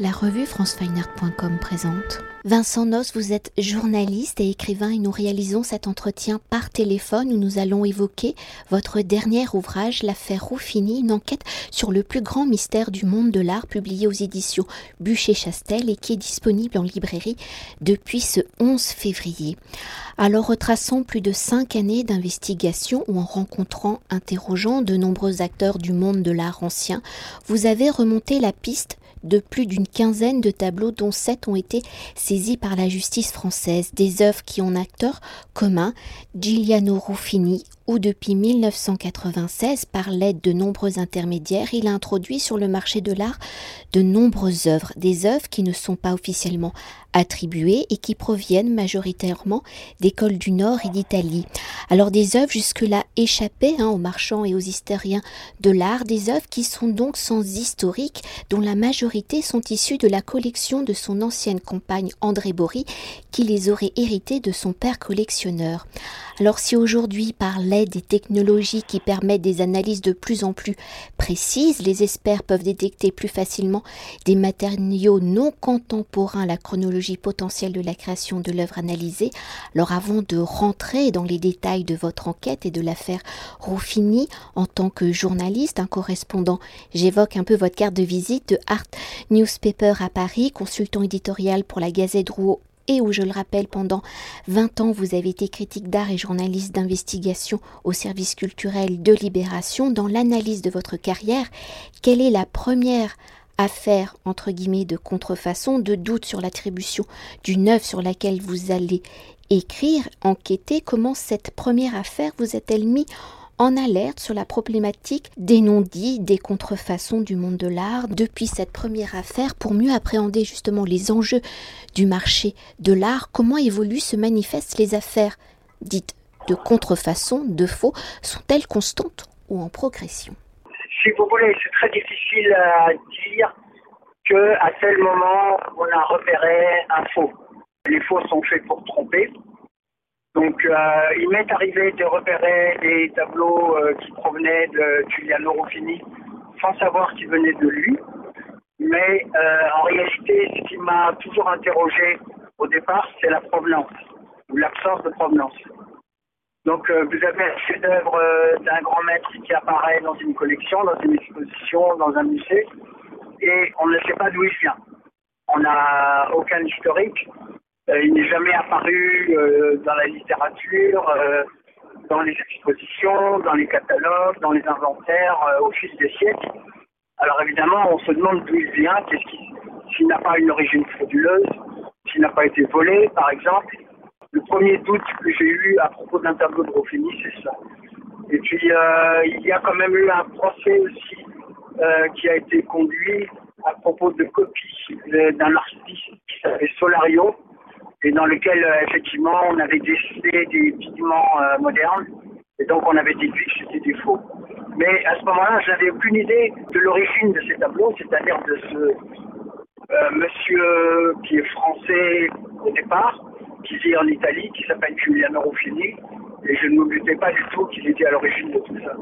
La revue francefineart.com présente. Vincent Nos, vous êtes journaliste et écrivain et nous réalisons cet entretien par téléphone où nous allons évoquer votre dernier ouvrage, L'affaire Rouffini, une enquête sur le plus grand mystère du monde de l'art publié aux éditions Bûcher-Chastel et qui est disponible en librairie depuis ce 11 février. Alors retraçant plus de cinq années d'investigation ou en rencontrant, interrogeant de nombreux acteurs du monde de l'art ancien, vous avez remonté la piste de plus d'une quinzaine de tableaux dont sept ont été saisis par la justice française, des œuvres qui ont acteur commun, Giuliano Ruffini, où depuis 1996, par l'aide de nombreux intermédiaires, il a introduit sur le marché de l'art de nombreuses œuvres, des œuvres qui ne sont pas officiellement attribuées et qui proviennent majoritairement d'écoles du Nord et d'Italie. Alors des œuvres jusque-là échappées hein, aux marchands et aux historiens de l'art, des œuvres qui sont donc sans historique, dont la majorité sont issues de la collection de son ancienne compagne André Bory, qui les aurait héritées de son père collectionneur. Alors si aujourd'hui, par l'aide des technologies qui permettent des analyses de plus en plus précises, les experts peuvent détecter plus facilement des matériaux non contemporains la chronologie potentielle de la création de l'œuvre analysée, alors avant de rentrer dans les détails de votre enquête et de l'affaire Ruffini, en tant que journaliste, un correspondant, j'évoque un peu votre carte de visite de Art Newspaper à Paris, consultant éditorial pour la Gazette Rouault et où, je le rappelle, pendant 20 ans, vous avez été critique d'art et journaliste d'investigation au service culturel de Libération. Dans l'analyse de votre carrière, quelle est la première affaire, entre guillemets, de contrefaçon, de doute sur l'attribution d'une œuvre sur laquelle vous allez écrire, enquêter? Comment cette première affaire vous a-t-elle mis en alerte sur la problématique des non-dits, des contrefaçons du monde de l'art depuis cette première affaire pour mieux appréhender justement les enjeux du marché de l'art, comment évoluent, se manifestent les affaires dites de contrefaçon, de faux, sont-elles constantes ou en progression? Si vous voulez, c'est très difficile à dire que à tel moment on a repéré un faux. Les faux sont faits pour tromper. Donc, euh, il m'est arrivé de repérer des tableaux euh, qui provenaient de Giuliano Ruffini sans savoir qu'ils venaient de lui. Mais euh, en réalité, ce qui m'a toujours interrogé au départ, c'est la provenance ou l'absence de provenance. Donc, vous avez un chef-d'œuvre d'un grand maître qui apparaît dans une collection, dans une exposition, dans un musée, et on ne sait pas d'où il vient. On n'a aucun historique, il n'est jamais apparu euh, dans la littérature, euh, dans les expositions, dans les catalogues, dans les inventaires au fil des siècles. Alors évidemment, on se demande d'où il vient, qu'est-ce qui, s'il n'a pas une origine frauduleuse, s'il n'a pas été volé, par exemple. Le premier doute que j'ai eu à propos d'un tableau de Ruffini, c'est ça. Et puis, il y a quand même eu un procès aussi qui a été conduit à propos de copies d'un artiste qui s'appelait Solario, et dans lequel euh, effectivement on avait décidé des pigments euh, modernes et donc on avait déduit que c'était des faux. Mais à ce moment-là, je n'avais aucune idée de l'origine de ces tableaux, c'est-à-dire de ce euh, monsieur qui est français au départ, qui vit en Italie, qui s'appelle Giuliano Ruffini, et je ne me pas du tout qu'il était à l'origine de tout ça.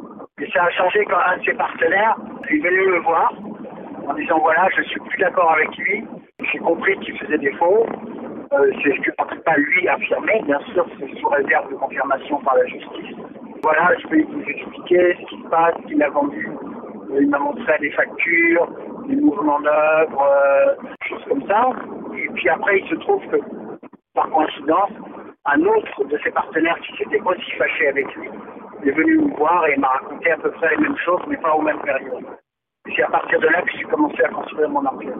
Et ça a changé quand un de ses partenaires est venu me voir en disant voilà, je suis plus d'accord avec lui, j'ai compris qu'il faisait des faux, euh, c'est ce que peut pas lui affirmer, bien sûr, c'est sous réserve de confirmation par la justice. Voilà, je peux vous expliquer ce qui se passe, ce qu'il a vendu. Euh, il m'a montré des factures, des mouvements d'œuvre, euh, choses comme ça. Et puis après, il se trouve que, par coïncidence, un autre de ses partenaires qui s'était aussi fâché avec lui est venu me voir et m'a raconté à peu près les mêmes choses, mais pas aux mêmes périodes. C'est à partir de là que j'ai commencé à construire mon enquête.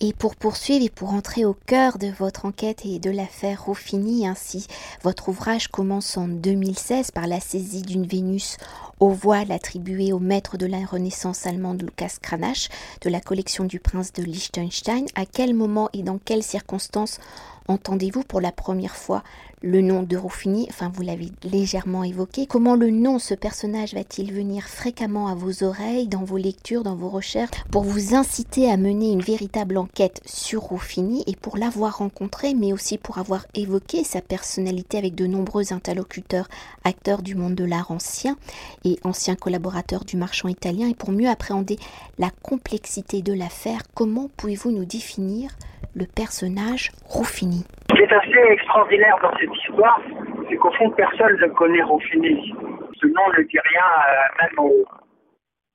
Et pour poursuivre et pour entrer au cœur de votre enquête et de l'affaire Ruffini, ainsi, votre ouvrage commence en 2016 par la saisie d'une Vénus au voile attribuée au maître de la Renaissance allemande Lucas Cranach de la collection du prince de Liechtenstein. À quel moment et dans quelles circonstances entendez-vous pour la première fois le nom de Ruffini Enfin, vous l'avez légèrement évoqué. Comment le nom, ce personnage, va-t-il venir fréquemment à vos oreilles, dans vos lectures, dans vos recherches, pour vous inciter à mener une véritable enquête sur Ruffini et pour l'avoir rencontré, mais aussi pour avoir évoqué sa personnalité avec de nombreux interlocuteurs, acteurs du monde de l'art ancien et anciens collaborateurs du marchand italien, et pour mieux appréhender la complexité de l'affaire, comment pouvez-vous nous définir le personnage Ruffini Ce qui est assez extraordinaire dans cette histoire, c'est qu'au fond, personne ne connaît Ruffini. Ce nom ne dit rien, euh, même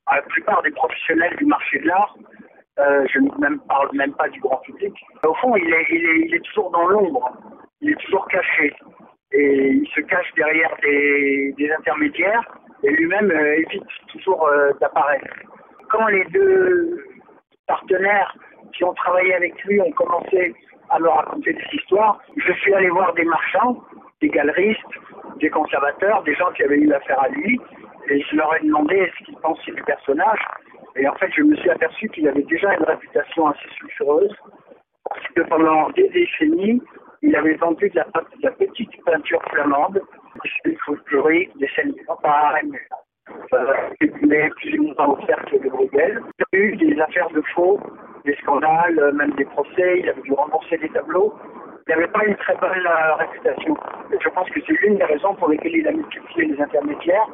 à la plupart des professionnels du marché de l'art. Euh, je ne parle même pas du grand public. Au fond, il est, il est, il est toujours dans l'ombre, il est toujours caché. Et il se cache derrière des, des intermédiaires et lui-même euh, évite toujours d'apparaître. Quand les deux partenaires qui ont travaillé avec lui ont commencé à me raconter des histoires. Je suis allé voir des marchands, des galeristes, des conservateurs, des gens qui avaient eu affaire à lui, et je leur ai demandé ce qu'ils pensaient du personnage. Et en fait, je me suis aperçu qu'il avait déjà une réputation assez sulfureuse, parce que pendant des décennies, il avait vendu de la, petite peinture flamande, des folkloriques, des scènes de campagne, euh, plus ou moins cercle de y a eu des affaires de faux des scandales, euh, même des procès, il avait dû rembourser des tableaux. Il n'avait pas une très bonne euh, réputation. je pense que c'est l'une des raisons pour lesquelles il a multiplié les intermédiaires,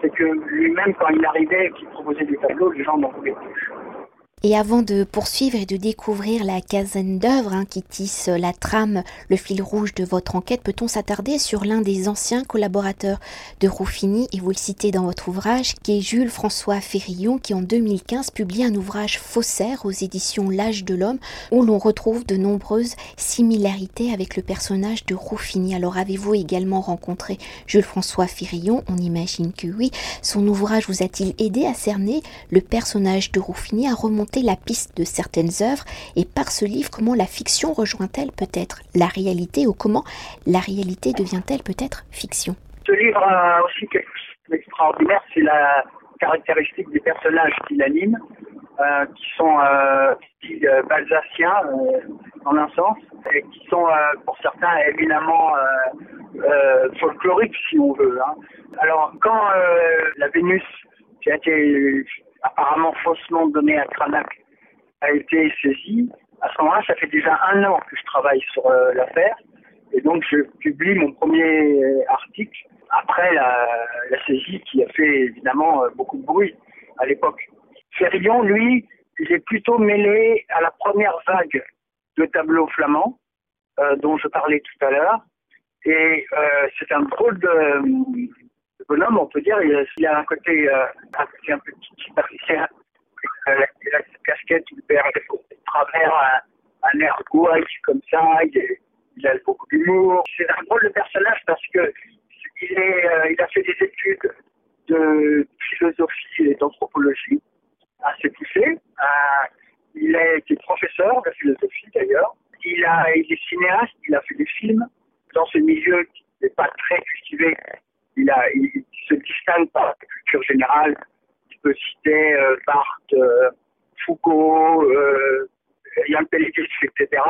c'est que lui-même, quand il arrivait et qu'il proposait des tableaux, les gens n'en voulaient plus. Et avant de poursuivre et de découvrir la quinzaine d'œuvres hein, qui tisse la trame, le fil rouge de votre enquête, peut-on s'attarder sur l'un des anciens collaborateurs de Ruffini, et vous le citez dans votre ouvrage, qui est Jules François Ferrillon, qui en 2015 publie un ouvrage faussaire aux éditions L'âge de l'homme, où l'on retrouve de nombreuses similarités avec le personnage de Ruffini. Alors avez-vous également rencontré Jules François Ferrillon? On imagine que oui. Son ouvrage vous a-t-il aidé à cerner le personnage de Ruffini, à remonter la piste de certaines œuvres et par ce livre comment la fiction rejoint-elle peut-être la réalité ou comment la réalité devient-elle peut-être fiction? Ce livre a aussi quelque chose d'extraordinaire, c'est la caractéristique des personnages qui l'animent, euh, qui sont euh, euh balsaciens euh, en un sens, et qui sont pour certains évidemment folkloriques si on veut. Hein. Alors quand la Vénus qui a été apparemment faussement donné à Cranac a été saisi. À ce moment-là, ça fait déjà un an que je travaille sur euh, l'affaire. Et donc, je publie mon premier euh, article après la, saisie qui a fait évidemment euh, beaucoup de bruit à l'époque. Ferillon, lui, il est plutôt mêlé à la première vague de tableaux flamands dont je parlais tout à l'heure. Et c'est un drôle de, bonhomme, on peut dire, il a, un côté, euh, un, peu superficiel. Il a cette casquette, il perd de travers un, air gouaille comme ça, il, a beaucoup d'humour. C'est un drôle de personnage parce que il, euh, a fait des études de philosophie et d'anthropologie assez poussées. Euh, il a été professeur de philosophie d'ailleurs. Il, il est cinéaste, il a fait des films dans ce milieu qui n'est pas très cultivé il, se distingue par la culture générale. Je peux citer euh, Barthes, euh, Foucault, euh, Yann Pellegrini, etc.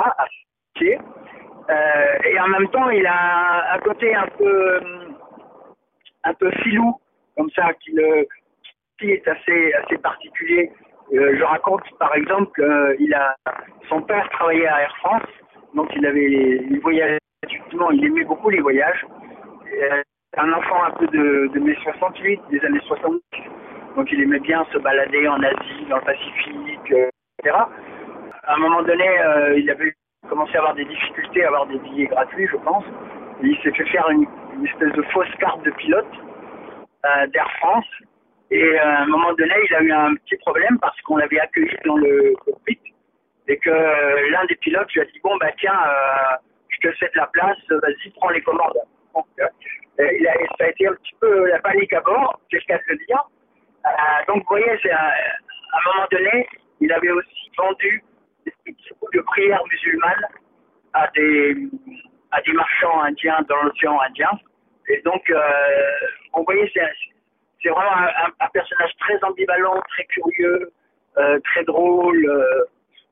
Euh, et en même temps, il a un côté un peu, un peu filou, comme ça, qui, qui est assez, assez particulier. je raconte, par exemple, il a, son père travaillait à Air France, donc il avait, il voyageait, il aimait beaucoup les voyages un enfant un peu de, de mai 68, des années 60. Donc il aimait bien se balader en Asie, dans le Pacifique, euh, etc. À un moment donné, euh, il avait commencé à avoir des difficultés à avoir des billets gratuits, je pense. Il s'est fait faire une, espèce de fausse carte de pilote euh, d'Air France. Et à un moment donné, il a eu un petit problème parce qu'on l'avait accueilli dans le cockpit et que l'un des pilotes lui a dit bon bah tiens, je te cède la place, vas-y prends les commandes. Il a, ça a été un petit peu la panique à bord, c'est ce le dire. Euh, donc, vous voyez, à un moment donné, il avait aussi vendu des petits de prières musulmanes à des, à des marchands indiens dans l'océan Indien. Et donc, euh, vous voyez, c'est vraiment un, personnage très ambivalent, très curieux, euh, très drôle. Euh.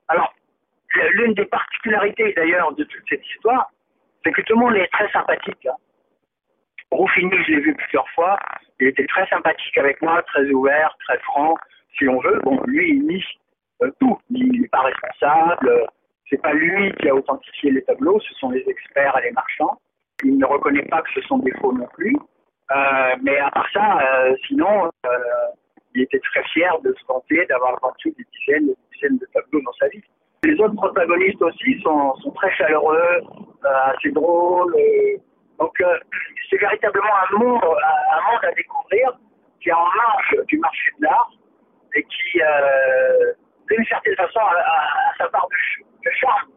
Alors, l'une des particularités d'ailleurs de toute cette histoire, c'est que tout le monde est très sympathique. Hein. Rouffini, je l'ai vu plusieurs fois, il était très sympathique avec moi, très ouvert, très franc, si on veut. Bon, lui, il nie euh, tout. Il n'est pas responsable. C'est pas lui qui a authentifié les tableaux, ce sont les experts et les marchands. Il ne reconnaît pas que ce sont des faux non plus. Euh, mais à part ça, euh, sinon, il était très fier de se vanter d'avoir vendu des dizaines et des dizaines de tableaux dans sa vie. Les autres protagonistes aussi sont, sont très chaleureux, assez drôles. Donc, c'est véritablement un monde, un monde à découvrir qui est en marge du marché de l'art et qui, euh, d'une certaine façon, a, sa part de charme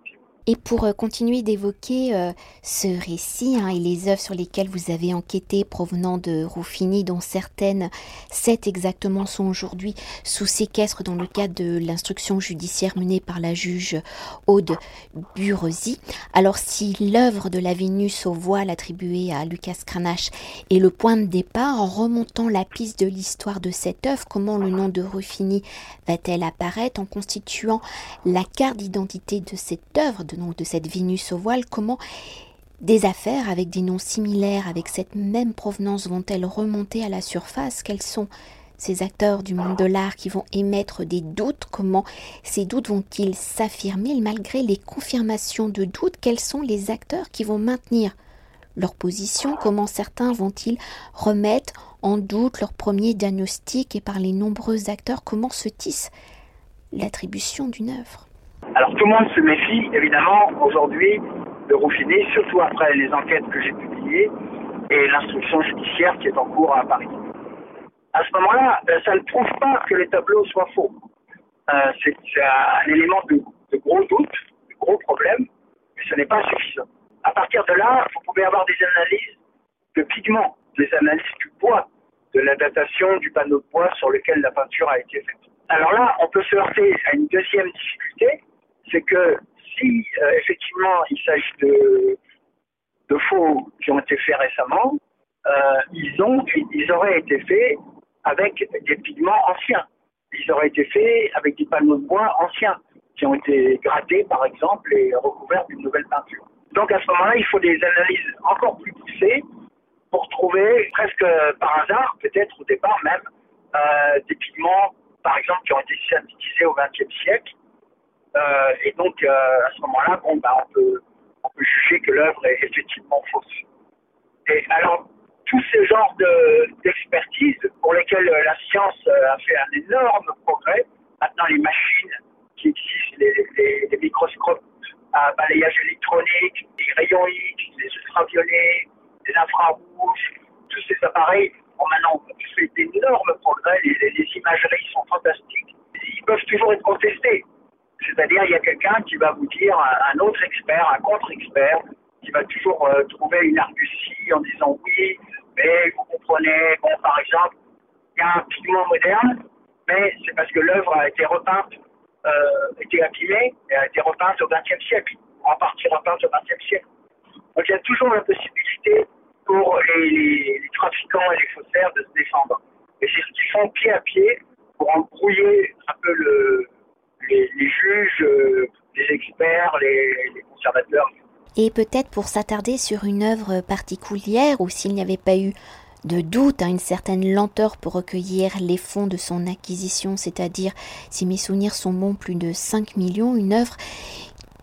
et pour euh, continuer d'évoquer euh, ce récit hein, et les œuvres sur lesquelles vous avez enquêté provenant de Ruffini, dont certaines, sept exactement, sont aujourd'hui sous séquestre dans le cadre de l'instruction judiciaire menée par la juge Aude Burezi. Alors si l'œuvre de la Vénus au voile attribuée à Lucas Cranach est le point de départ, en remontant la piste de l'histoire de cette œuvre, comment le nom de Ruffini va-t-elle apparaître en constituant la carte d'identité de cette œuvre de de cette Vénus au voile, comment des affaires avec des noms similaires, avec cette même provenance, vont-elles remonter à la surface? Quels sont ces acteurs du monde de l'art qui vont émettre des doutes? Comment ces doutes vont-ils s'affirmer? Malgré les confirmations de doutes Quels sont les acteurs qui vont maintenir leur position? Comment certains vont-ils remettre en doute leur premier diagnostic Et par les nombreux acteurs, comment se tisse l'attribution d'une œuvre? Alors tout le monde se méfie évidemment aujourd'hui de Rouffini, surtout après les enquêtes que j'ai publiées et l'instruction judiciaire qui est en cours à Paris. À ce moment-là, euh, ça ne prouve pas que les tableaux soient faux. Euh, c'est un élément de, gros doute, de gros problème, mais ce n'est pas suffisant. À partir de là, vous pouvez avoir des analyses de pigments, des analyses du bois, de la datation du panneau de bois sur lequel la peinture a été faite. Alors là, on peut se heurter à une deuxième difficulté, c'est que si euh, effectivement il s'agit de, faux qui ont été faits récemment, euh, ils auraient été faits avec des pigments anciens. Ils auraient été faits avec des panneaux de bois anciens qui ont été grattés par exemple et recouverts d'une nouvelle peinture. Donc à ce moment-là, il faut des analyses encore plus poussées pour trouver presque par hasard, peut-être au départ même, euh, des pigments par exemple qui ont été synthétisés au XXe siècle euh, et donc, euh, à ce moment-là, bah, on, peut, juger que l'œuvre est effectivement fausse. Et alors, tous ces genres d'expertise pour lesquels euh, la science a fait un énorme progrès, maintenant les machines qui existent, les, les, microscopes à balayage électronique, les rayons X, les ultraviolets, les infrarouges, tous ces appareils ont maintenant fait d'énormes progrès, les, les imageries sont fantastiques. Ils peuvent toujours être contestés. C'est-à-dire, il y a quelqu'un qui va vous dire, un autre expert, un contre-expert, qui va toujours euh, trouver une argutie en disant oui, mais vous comprenez, bon, par exemple, il y a un pigment moderne, mais c'est parce que l'œuvre a été repeinte, euh, été abîmée, et a été repeinte au XXe siècle, en partie repeinte au XXe siècle. Donc il y a toujours la possibilité pour les trafiquants et les faussaires de se défendre. Et c'est ce qu'ils font pied à pied pour embrouiller un peu le, les, juges, euh, les experts, les, conservateurs. Et peut-être pour s'attarder sur une œuvre particulière ou s'il n'y avait pas eu de doute, hein, une certaine lenteur pour recueillir les fonds de son acquisition, c'est-à-dire, si mes souvenirs sont bons, plus de 5 millions, une œuvre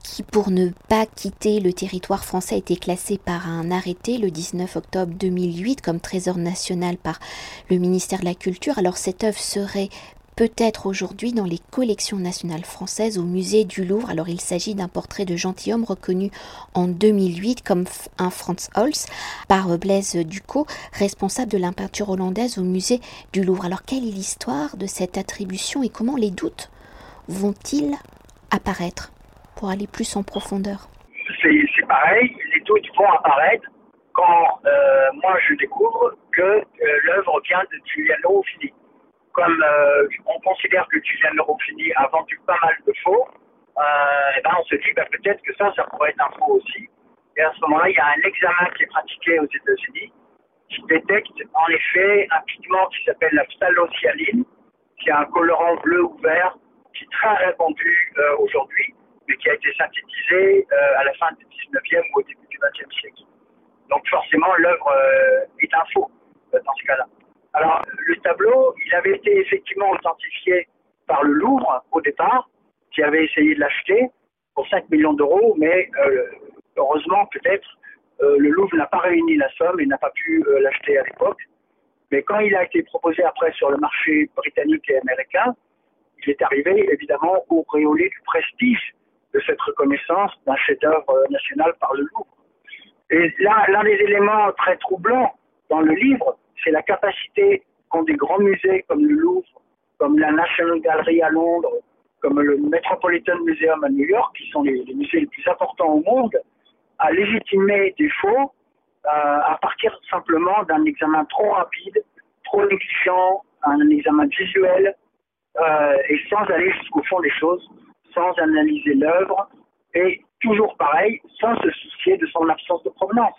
qui, pour ne pas quitter le territoire français, a été classée par un arrêté le 19 octobre 2008 comme trésor national par le ministère de la Culture. Alors cette œuvre serait peut-être aujourd'hui dans les collections nationales françaises au musée du Louvre. Alors il s'agit d'un portrait de gentilhomme reconnu en 2008 comme un Franz Holz par Blaise Ducot, responsable de la peinture hollandaise au musée du Louvre. Alors quelle est l'histoire de cette attribution et comment les doutes vont-ils apparaître pour aller plus en profondeur? C'est pareil, les doutes vont apparaître quand euh, moi je découvre que euh, l'œuvre vient de Giuliano Philippe comme euh, on considère que Julien Lerofini a vendu pas mal de faux, euh, et ben on se dit ben, peut-être que ça, ça pourrait être un faux aussi. Et à ce moment-là, il y a un examen qui est pratiqué aux États-Unis qui détecte en effet un pigment qui s'appelle la phthalocyaline, qui a un colorant bleu ou vert, qui est très répandu euh, aujourd'hui mais qui a été synthétisé à la fin du 19e ou au début du 20e siècle. Donc forcément, l'œuvre est un faux dans ce cas-là. Alors, le tableau, il avait été effectivement authentifié par le Louvre au départ, qui avait essayé de l'acheter pour 5 millions d'euros, mais euh, heureusement peut-être, euh, le Louvre n'a pas réuni la somme et n'a pas pu euh, l'acheter à l'époque. Mais quand il a été proposé après sur le marché britannique et américain, il est arrivé évidemment au réolé du prestige de cette reconnaissance d'un chef-d'œuvre national par le Louvre. Et là, l'un des éléments très troublants dans le livre, c'est la capacité qu'ont des grands musées comme le Louvre, comme la National Gallery à Londres, comme le Metropolitan Museum à New York, qui sont les, musées les plus importants au monde, à légitimer des faux euh, à partir simplement d'un examen trop rapide, trop négligent, un examen visuel, euh, et sans aller jusqu'au fond des choses, sans analyser l'œuvre, et toujours pareil, sans se soucier de son absence de provenance.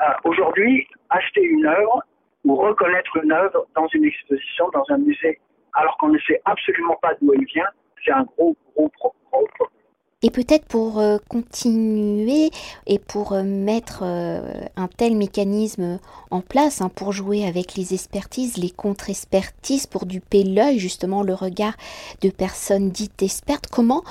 Euh, aujourd'hui, acheter une œuvre ou reconnaître une œuvre dans une exposition, dans un musée, alors qu'on ne sait absolument pas d'où elle vient, c'est un gros, gros, problème. Et peut-être pour euh, continuer et pour euh, mettre un tel mécanisme en place, hein, pour jouer avec les expertises, les contre-expertises, pour duper l'œil, justement le regard de personnes dites expertes, comment,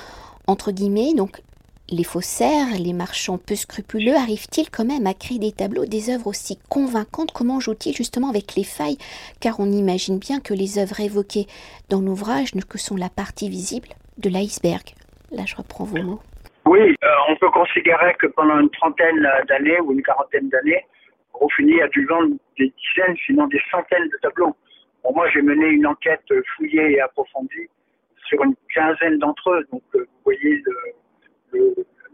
entre guillemets, donc les faussaires, les marchands peu scrupuleux arrivent-ils quand même à créer des tableaux, des œuvres aussi convaincantes? Comment jouent-ils justement avec les failles? Car on imagine bien que les œuvres évoquées dans l'ouvrage ne que la partie visible de l'iceberg. Là, je reprends vos mots. Oui, euh, on peut considérer que pendant une trentaine d'années ou une quarantaine d'années, Ruffini a dû vendre des dizaines, sinon des centaines de tableaux. moi, j'ai mené une enquête fouillée et approfondie sur une quinzaine d'entre eux. Donc, euh, vous voyez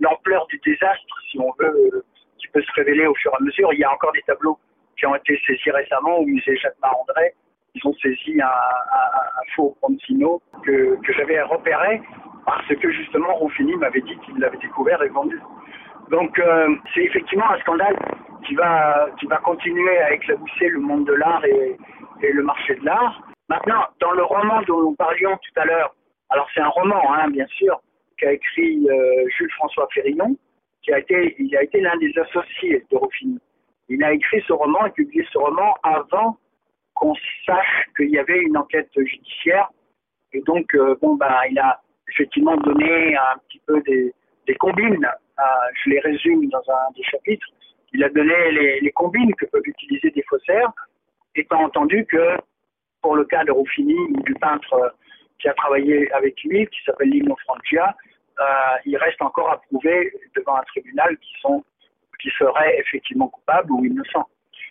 l'ampleur du désastre, si on veut, euh, qui peut se révéler au fur et à mesure. Il y a encore des tableaux qui ont été saisis récemment au musée Jacques-André. Ils ont saisi un, faux Poncino que, j'avais repéré parce que justement Ruffini m'avait dit qu'il l'avait découvert et vendu. Donc euh, c'est effectivement un scandale qui va qui va continuer à éclabousser le monde de l'art et, et, le marché de l'art. Maintenant, dans le roman dont nous parlions tout à l'heure, alors c'est un roman, hein, bien sûr, qu'a écrit euh, Jules François Ferrillon, qui a été, il a été l'un des associés de Ruffini. Il a écrit ce roman et publié ce roman avant qu'on sache qu'il y avait une enquête judiciaire. Et donc, euh, bon, bah, il a effectivement donné un petit peu des, des combines. Je les résume dans un des chapitres. Il a donné les, les combines que peuvent utiliser des faussaires, étant entendu que pour le cas de Ruffini du peintre qui a travaillé avec lui, qui s'appelle Lino Francia, euh, il reste encore à prouver devant un tribunal qui sont qui seraient effectivement coupables ou innocents.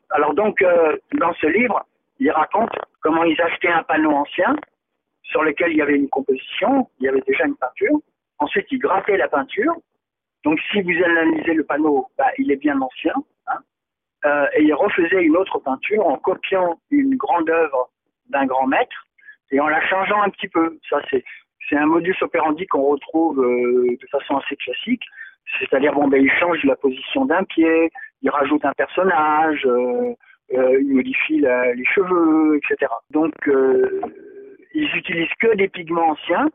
Alors donc, euh, dans ce livre, il raconte comment ils achetaient un panneau ancien sur lequel il y avait une composition, il y avait déjà une peinture. Ensuite, ils grattaient la peinture. Donc, si vous analysez le panneau, bah, il est bien ancien. Hein. Euh, et ils refaisaient une autre peinture en copiant une grande œuvre d'un grand maître et en la changeant un petit peu. Ça, c'est un modus operandi qu'on retrouve euh, de façon assez classique. C'est-à-dire, bon, ben, il change la position d'un pied, il rajoute un personnage, euh, euh, les cheveux, etc. Donc, ils utilisent que des pigments anciens,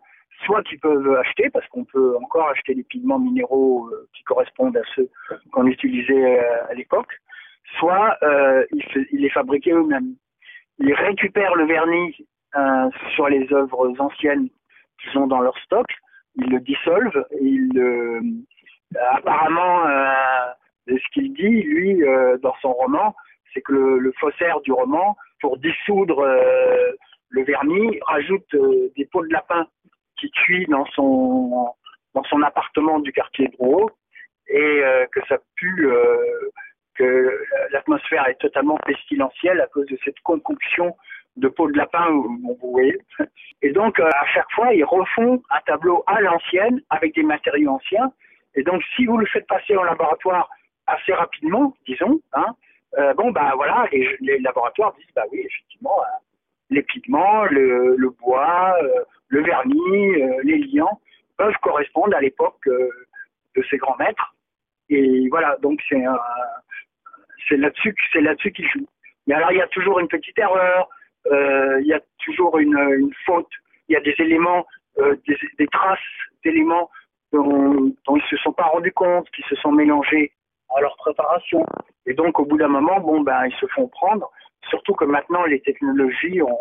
soit qu'ils peuvent acheter, parce qu'on peut encore acheter des pigments minéraux qui correspondent à ceux qu'on utilisait à l'époque, soit ils, ils les fabriquaient eux-mêmes. Ils récupèrent le vernis euh, sur les œuvres anciennes qu'ils ont dans leur stock, ils le dissolvent euh, apparemment euh, ce qu'il dit lui dans son roman, c'est que le, le, faussaire du roman, pour dissoudre le vernis, rajoute des peaux de lapin qui cuit dans son dans son appartement du quartier de et que ça pue que l'atmosphère est totalement pestilentielle à cause de cette concoction de peau de lapin, vous voyez. Et donc, euh, à chaque fois, ils refont un tableau à l'ancienne avec des matériaux anciens. Et donc, si vous le faites passer en laboratoire assez rapidement, disons, hein, euh, bon, bah voilà, les, laboratoires disent, bah oui, effectivement, euh, les pigments, le, bois, le vernis, les liants peuvent correspondre à l'époque de ces grands maîtres. Et voilà, donc c'est là-dessus là-dessus qu'ils jouent. Mais alors il y a toujours une petite erreur, il y a toujours une, faute, il y a des éléments, euh, des, traces d'éléments dont, dont ils se sont pas rendus compte, qui se sont mélangés à leur préparation. Et donc, au bout d'un moment, bon, ben, ils se font prendre. Surtout que maintenant, les technologies ont,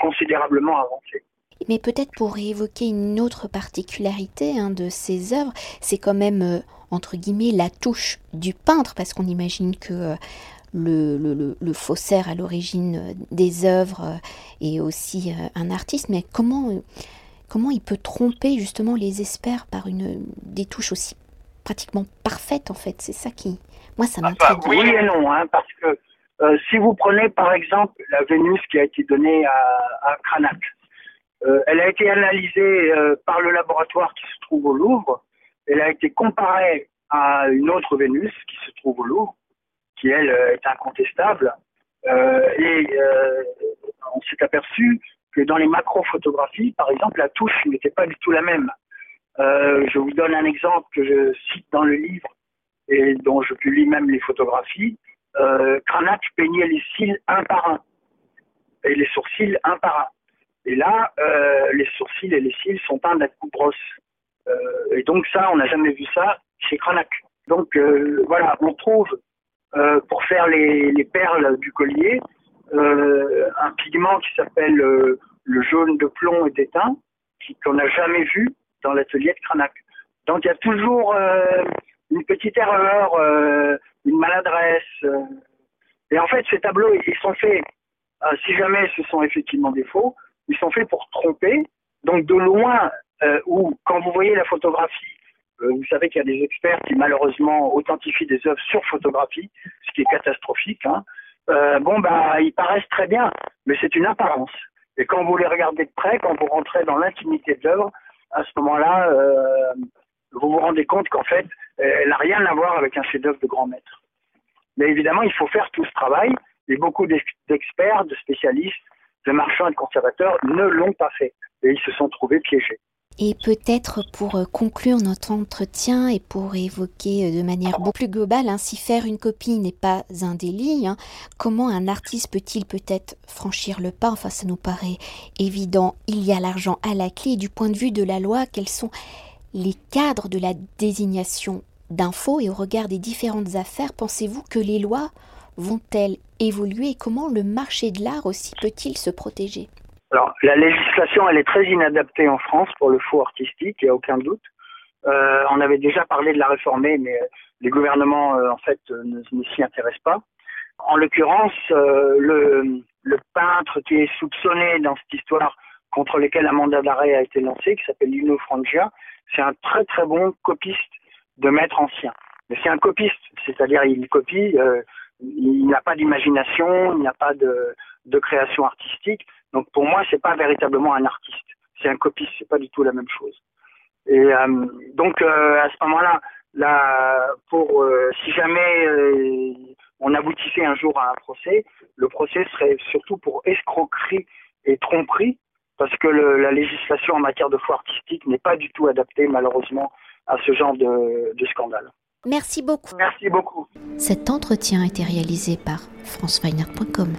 considérablement avancé. Mais peut-être pour évoquer une autre particularité hein, de ces œuvres, c'est quand même, euh, entre guillemets, la touche du peintre, parce qu'on imagine que euh, le, le, le, faussaire à l'origine euh, des œuvres est aussi un artiste, mais comment, comment il peut tromper justement les experts par une, des touches aussi pratiquement parfaites en fait? C'est ça qui, moi, ça m'intrigue. oui et non, hein, parce que euh, si vous prenez par exemple la Vénus qui a été donnée à, à Cranach, euh, elle a été analysée euh, par le laboratoire qui se trouve au Louvre. Elle a été comparée à une autre Vénus qui se trouve au Louvre, qui elle est incontestable. et on s'est aperçu que dans les macro-photographies, par exemple, la touche n'était pas du tout la même. je vous donne un exemple que je cite dans le livre et dont je publie même les photographies euh, Cranach peignait les cils un par un et les sourcils un par un. Et là, euh, les sourcils et les cils sont peints d'un coup brosse. Euh, et donc ça, on n'a jamais vu ça chez Cranach. Donc euh, voilà, on trouve euh, pour faire les, les, perles du collier euh, un pigment qui s'appelle le jaune de plomb et d'étain, qu'on n'a jamais vu dans l'atelier de Cranach. Donc il y a toujours une petite erreur, euh, une maladresse. Euh. Et en fait, ces tableaux, ils sont faits, euh, si jamais ce sont effectivement des faux, ils sont faits pour tromper. Donc de loin, ou quand vous voyez la photographie, vous savez qu'il y a des experts qui malheureusement authentifient des œuvres sur photographie, ce qui est catastrophique. Hein. bon, bah, ils paraissent très bien, mais c'est une apparence. Et quand vous les regardez de près, quand vous rentrez dans l'intimité de l'œuvre, à ce moment-là, vous vous rendez compte qu'en fait, elle n'a rien à voir avec un chef-d'œuvre de grand maître. Mais évidemment, il faut faire tout ce travail, et beaucoup d'experts, de spécialistes, de marchands et de conservateurs ne l'ont pas fait, et ils se sont trouvés piégés. Et peut-être pour euh, conclure notre entretien et pour évoquer euh, de manière beaucoup plus globale, hein, faire une copie n'est pas un délit, hein, comment un artiste peut-il peut-être franchir le pas? Enfin, ça nous paraît évident. Il y a l'argent à la clé. Du point de vue de la loi, quels sont les cadres de la désignation d'infos et au regard des différentes affaires, pensez-vous que les lois vont-elles évoluer? Et comment le marché de l'art aussi peut-il se protéger? Alors, la législation, elle est très inadaptée en France pour le faux artistique, il n'y a aucun doute. Euh, on avait déjà parlé de la réformer, mais les gouvernements, euh, en fait, ne, s'y intéressent pas. En l'occurrence, euh, le, peintre qui est soupçonné dans cette histoire contre lequel un mandat d'arrêt a été lancé, qui s'appelle Lino Frangia, c'est un très très bon copiste de maître ancien. Mais c'est un copiste, c'est-à-dire il copie, euh, il n'a pas d'imagination, il n'a pas de, création artistique. Donc pour moi, c'est pas véritablement un artiste. C'est un copiste, c'est pas du tout la même chose. Et euh, donc euh, à ce moment-là, là, pour euh, si jamais euh, on aboutissait un jour à un procès, le procès serait surtout pour escroquerie et tromperie parce que le, la législation en matière de foi artistique n'est pas du tout adaptée malheureusement à ce genre de, de scandale. Merci beaucoup. Merci beaucoup. Cet entretien a été réalisé par franceweiner.com.